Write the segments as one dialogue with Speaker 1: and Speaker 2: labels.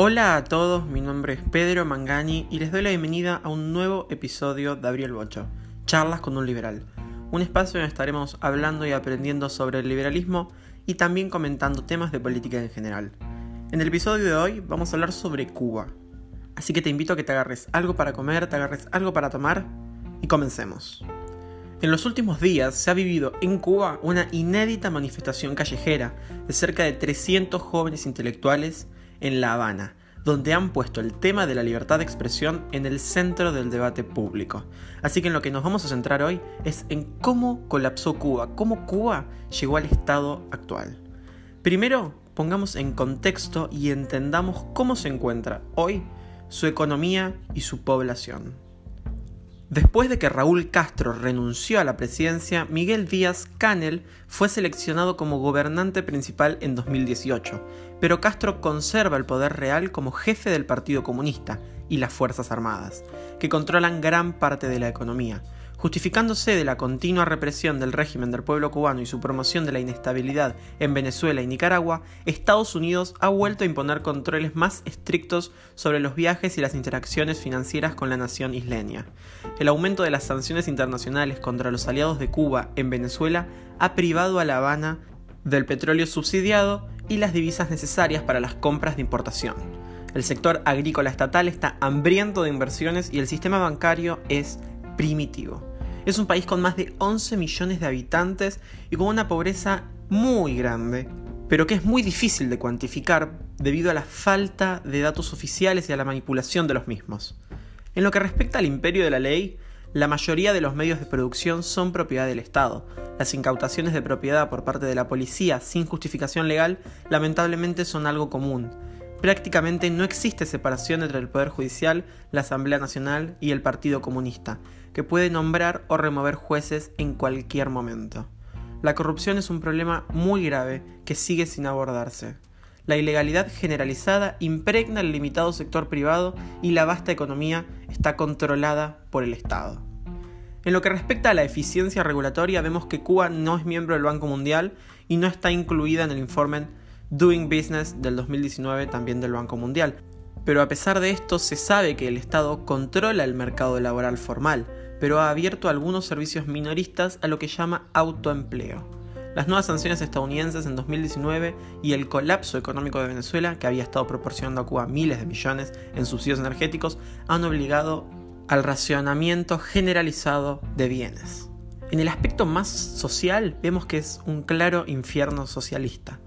Speaker 1: Hola a todos, mi nombre es Pedro Mangani y les doy la bienvenida a un nuevo episodio de Abril Bocho, Charlas con un Liberal, un espacio donde estaremos hablando y aprendiendo sobre el liberalismo y también comentando temas de política en general. En el episodio de hoy vamos a hablar sobre Cuba, así que te invito a que te agarres algo para comer, te agarres algo para tomar y comencemos. En los últimos días se ha vivido en Cuba una inédita manifestación callejera de cerca de 300 jóvenes intelectuales en La Habana, donde han puesto el tema de la libertad de expresión en el centro del debate público. Así que en lo que nos vamos a centrar hoy es en cómo colapsó Cuba, cómo Cuba llegó al estado actual. Primero, pongamos en contexto y entendamos cómo se encuentra hoy su economía y su población. Después de que Raúl Castro renunció a la presidencia, Miguel Díaz Canel fue seleccionado como gobernante principal en 2018, pero Castro conserva el poder real como jefe del Partido Comunista y las Fuerzas Armadas, que controlan gran parte de la economía, Justificándose de la continua represión del régimen del pueblo cubano y su promoción de la inestabilidad en Venezuela y Nicaragua, Estados Unidos ha vuelto a imponer controles más estrictos sobre los viajes y las interacciones financieras con la nación isleña. El aumento de las sanciones internacionales contra los aliados de Cuba en Venezuela ha privado a La Habana del petróleo subsidiado y las divisas necesarias para las compras de importación. El sector agrícola estatal está hambriento de inversiones y el sistema bancario es primitivo. Es un país con más de 11 millones de habitantes y con una pobreza muy grande, pero que es muy difícil de cuantificar debido a la falta de datos oficiales y a la manipulación de los mismos. En lo que respecta al imperio de la ley, la mayoría de los medios de producción son propiedad del Estado. Las incautaciones de propiedad por parte de la policía sin justificación legal lamentablemente son algo común, Prácticamente no existe separación entre el Poder Judicial, la Asamblea Nacional y el Partido Comunista, que puede nombrar o remover jueces en cualquier momento. La corrupción es un problema muy grave que sigue sin abordarse. La ilegalidad generalizada impregna el limitado sector privado y la vasta economía está controlada por el Estado. En lo que respecta a la eficiencia regulatoria, vemos que Cuba no es miembro del Banco Mundial y no está incluida en el informe Doing Business del 2019 también del Banco Mundial. Pero a pesar de esto, se sabe que el Estado controla el mercado laboral formal, pero ha abierto algunos servicios minoristas a lo que llama autoempleo. Las nuevas sanciones estadounidenses en 2019 y el colapso económico de Venezuela, que había estado proporcionando a Cuba miles de millones en subsidios energéticos, han obligado al racionamiento generalizado de bienes. En el aspecto más social vemos que es un claro infierno socialista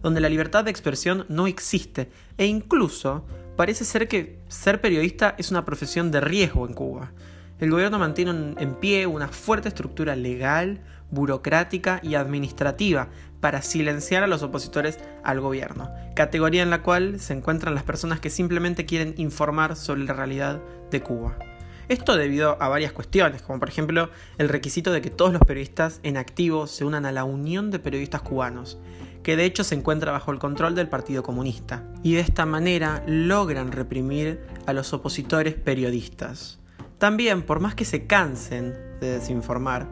Speaker 1: donde la libertad de expresión no existe e incluso parece ser que ser periodista es una profesión de riesgo en Cuba. El gobierno mantiene en pie una fuerte estructura legal, burocrática y administrativa para silenciar a los opositores al gobierno, categoría en la cual se encuentran las personas que simplemente quieren informar sobre la realidad de Cuba. Esto debido a varias cuestiones, como por ejemplo el requisito de que todos los periodistas en activo se unan a la Unión de Periodistas Cubanos, que de hecho se encuentra bajo el control del Partido Comunista, y de esta manera logran reprimir a los opositores periodistas. También, por más que se cansen de desinformar,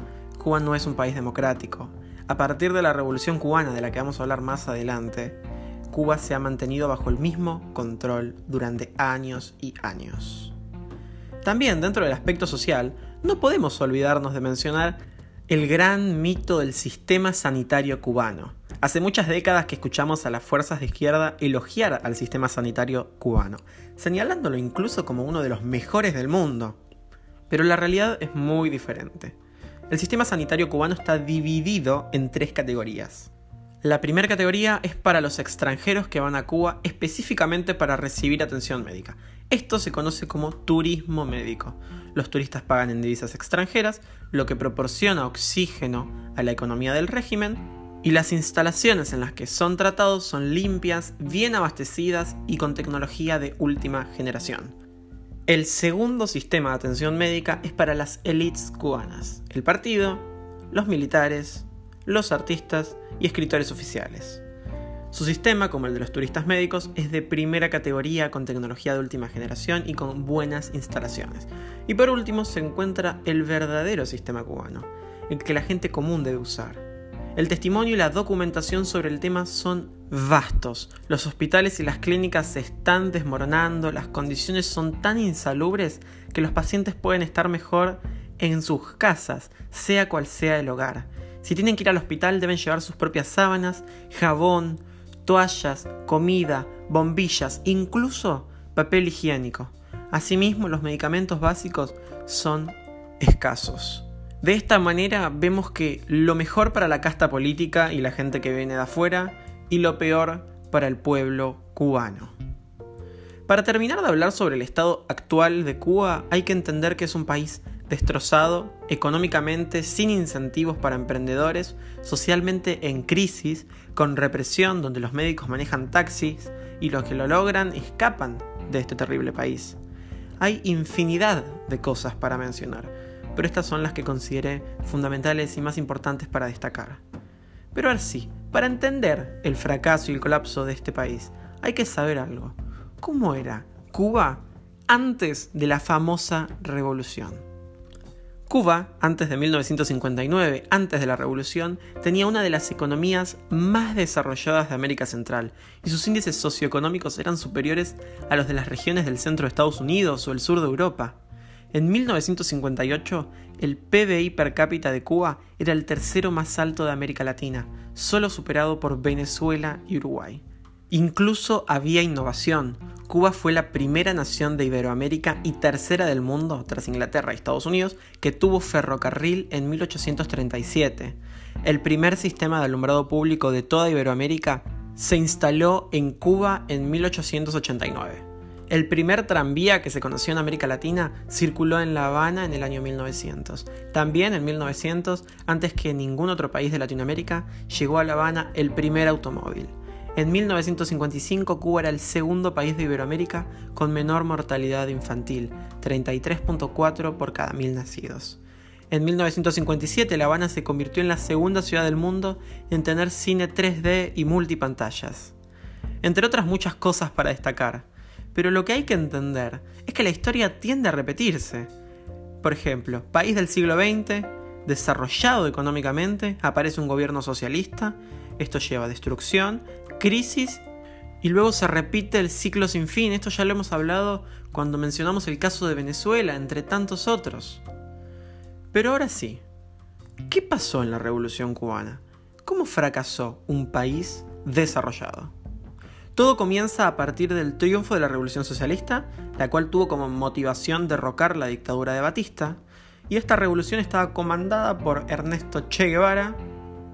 Speaker 1: Cuba no es un país democrático. A partir de la Revolución cubana, de la que vamos a hablar más adelante, Cuba se ha mantenido bajo el mismo control durante años y años. También dentro del aspecto social, no podemos olvidarnos de mencionar el gran mito del sistema sanitario cubano. Hace muchas décadas que escuchamos a las fuerzas de izquierda elogiar al sistema sanitario cubano, señalándolo incluso como uno de los mejores del mundo. Pero la realidad es muy diferente. El sistema sanitario cubano está dividido en tres categorías. La primera categoría es para los extranjeros que van a Cuba específicamente para recibir atención médica. Esto se conoce como turismo médico. Los turistas pagan en divisas extranjeras, lo que proporciona oxígeno a la economía del régimen, y las instalaciones en las que son tratados son limpias, bien abastecidas y con tecnología de última generación. El segundo sistema de atención médica es para las élites cubanas, el partido, los militares, los artistas y escritores oficiales. Su sistema, como el de los turistas médicos, es de primera categoría con tecnología de última generación y con buenas instalaciones. Y por último se encuentra el verdadero sistema cubano, el que la gente común debe usar. El testimonio y la documentación sobre el tema son vastos. Los hospitales y las clínicas se están desmoronando, las condiciones son tan insalubres que los pacientes pueden estar mejor en sus casas, sea cual sea el hogar. Si tienen que ir al hospital deben llevar sus propias sábanas, jabón, toallas, comida, bombillas, incluso papel higiénico. Asimismo, los medicamentos básicos son escasos. De esta manera vemos que lo mejor para la casta política y la gente que viene de afuera y lo peor para el pueblo cubano. Para terminar de hablar sobre el estado actual de Cuba, hay que entender que es un país destrozado, económicamente, sin incentivos para emprendedores, socialmente en crisis, con represión donde los médicos manejan taxis y los que lo logran escapan de este terrible país. Hay infinidad de cosas para mencionar, pero estas son las que consideré fundamentales y más importantes para destacar. Pero ahora sí, para entender el fracaso y el colapso de este país, hay que saber algo. ¿Cómo era Cuba antes de la famosa revolución? Cuba, antes de 1959, antes de la revolución, tenía una de las economías más desarrolladas de América Central y sus índices socioeconómicos eran superiores a los de las regiones del centro de Estados Unidos o el sur de Europa. En 1958, el PBI per cápita de Cuba era el tercero más alto de América Latina, solo superado por Venezuela y Uruguay. Incluso había innovación. Cuba fue la primera nación de Iberoamérica y tercera del mundo, tras Inglaterra y Estados Unidos, que tuvo ferrocarril en 1837. El primer sistema de alumbrado público de toda Iberoamérica se instaló en Cuba en 1889. El primer tranvía que se conoció en América Latina circuló en La Habana en el año 1900. También en 1900, antes que ningún otro país de Latinoamérica, llegó a La Habana el primer automóvil. En 1955 Cuba era el segundo país de Iberoamérica con menor mortalidad infantil, 33.4 por cada mil nacidos. En 1957 La Habana se convirtió en la segunda ciudad del mundo en tener cine 3D y multipantallas. Entre otras muchas cosas para destacar, pero lo que hay que entender es que la historia tiende a repetirse. Por ejemplo, país del siglo XX, desarrollado económicamente, aparece un gobierno socialista, esto lleva a destrucción, crisis y luego se repite el ciclo sin fin. Esto ya lo hemos hablado cuando mencionamos el caso de Venezuela, entre tantos otros. Pero ahora sí, ¿qué pasó en la Revolución cubana? ¿Cómo fracasó un país desarrollado? Todo comienza a partir del triunfo de la Revolución Socialista, la cual tuvo como motivación derrocar la dictadura de Batista, y esta revolución estaba comandada por Ernesto Che Guevara,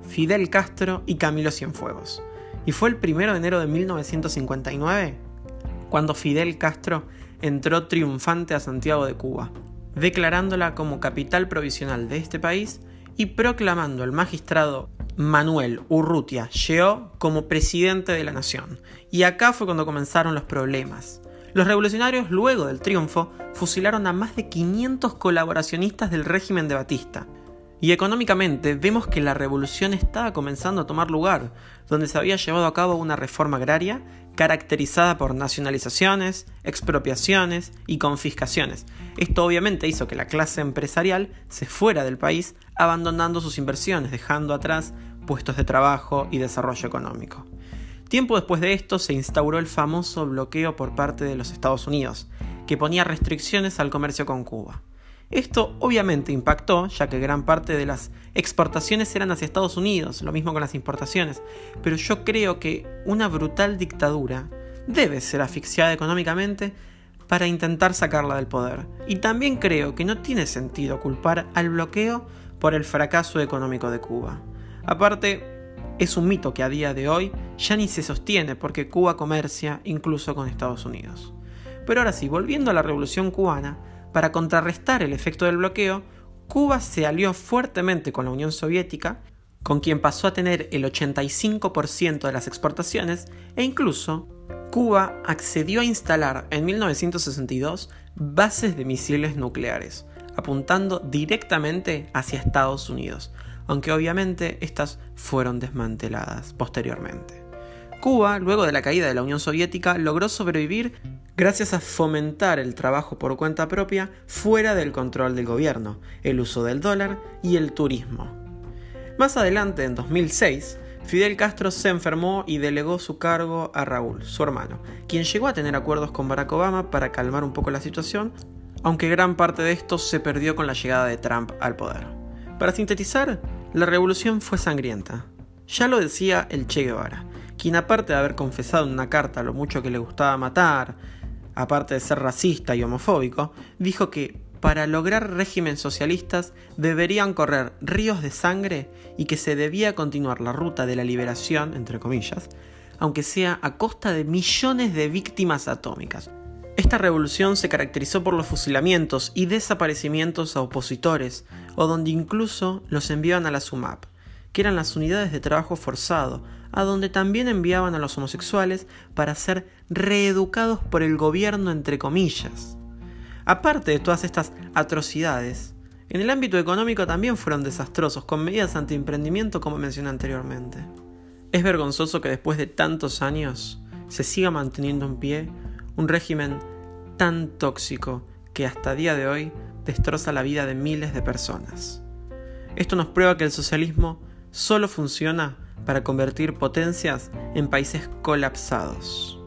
Speaker 1: Fidel Castro y Camilo Cienfuegos. Y fue el 1 de enero de 1959 cuando Fidel Castro entró triunfante a Santiago de Cuba, declarándola como capital provisional de este país y proclamando al magistrado Manuel Urrutia Lleó como presidente de la nación. Y acá fue cuando comenzaron los problemas. Los revolucionarios, luego del triunfo, fusilaron a más de 500 colaboracionistas del régimen de Batista, y económicamente vemos que la revolución estaba comenzando a tomar lugar, donde se había llevado a cabo una reforma agraria caracterizada por nacionalizaciones, expropiaciones y confiscaciones. Esto obviamente hizo que la clase empresarial se fuera del país abandonando sus inversiones, dejando atrás puestos de trabajo y desarrollo económico. Tiempo después de esto se instauró el famoso bloqueo por parte de los Estados Unidos, que ponía restricciones al comercio con Cuba. Esto obviamente impactó, ya que gran parte de las exportaciones eran hacia Estados Unidos, lo mismo con las importaciones, pero yo creo que una brutal dictadura debe ser asfixiada económicamente para intentar sacarla del poder. Y también creo que no tiene sentido culpar al bloqueo por el fracaso económico de Cuba. Aparte, es un mito que a día de hoy ya ni se sostiene porque Cuba comercia incluso con Estados Unidos. Pero ahora sí, volviendo a la revolución cubana, para contrarrestar el efecto del bloqueo, Cuba se alió fuertemente con la Unión Soviética, con quien pasó a tener el 85% de las exportaciones, e incluso Cuba accedió a instalar en 1962 bases de misiles nucleares, apuntando directamente hacia Estados Unidos, aunque obviamente estas fueron desmanteladas posteriormente. Cuba, luego de la caída de la Unión Soviética, logró sobrevivir gracias a fomentar el trabajo por cuenta propia fuera del control del gobierno, el uso del dólar y el turismo. Más adelante, en 2006, Fidel Castro se enfermó y delegó su cargo a Raúl, su hermano, quien llegó a tener acuerdos con Barack Obama para calmar un poco la situación, aunque gran parte de esto se perdió con la llegada de Trump al poder. Para sintetizar, la revolución fue sangrienta. Ya lo decía el Che Guevara, quien aparte de haber confesado en una carta lo mucho que le gustaba matar, aparte de ser racista y homofóbico, dijo que para lograr regímenes socialistas deberían correr ríos de sangre y que se debía continuar la ruta de la liberación, entre comillas, aunque sea a costa de millones de víctimas atómicas. Esta revolución se caracterizó por los fusilamientos y desaparecimientos a opositores, o donde incluso los enviaban a la SUMAP, que eran las unidades de trabajo forzado, a donde también enviaban a los homosexuales para ser reeducados por el gobierno entre comillas. Aparte de todas estas atrocidades, en el ámbito económico también fueron desastrosos, con medidas anti-emprendimiento como mencioné anteriormente. Es vergonzoso que después de tantos años se siga manteniendo en pie un régimen tan tóxico que hasta día de hoy destroza la vida de miles de personas. Esto nos prueba que el socialismo solo funciona para convertir potencias en países colapsados.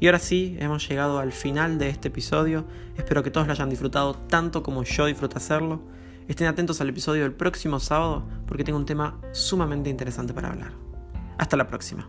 Speaker 1: Y ahora sí, hemos llegado al final de este episodio. Espero que todos lo hayan disfrutado tanto como yo disfruto hacerlo. Estén atentos al episodio del próximo sábado porque tengo un tema sumamente interesante para hablar. Hasta la próxima.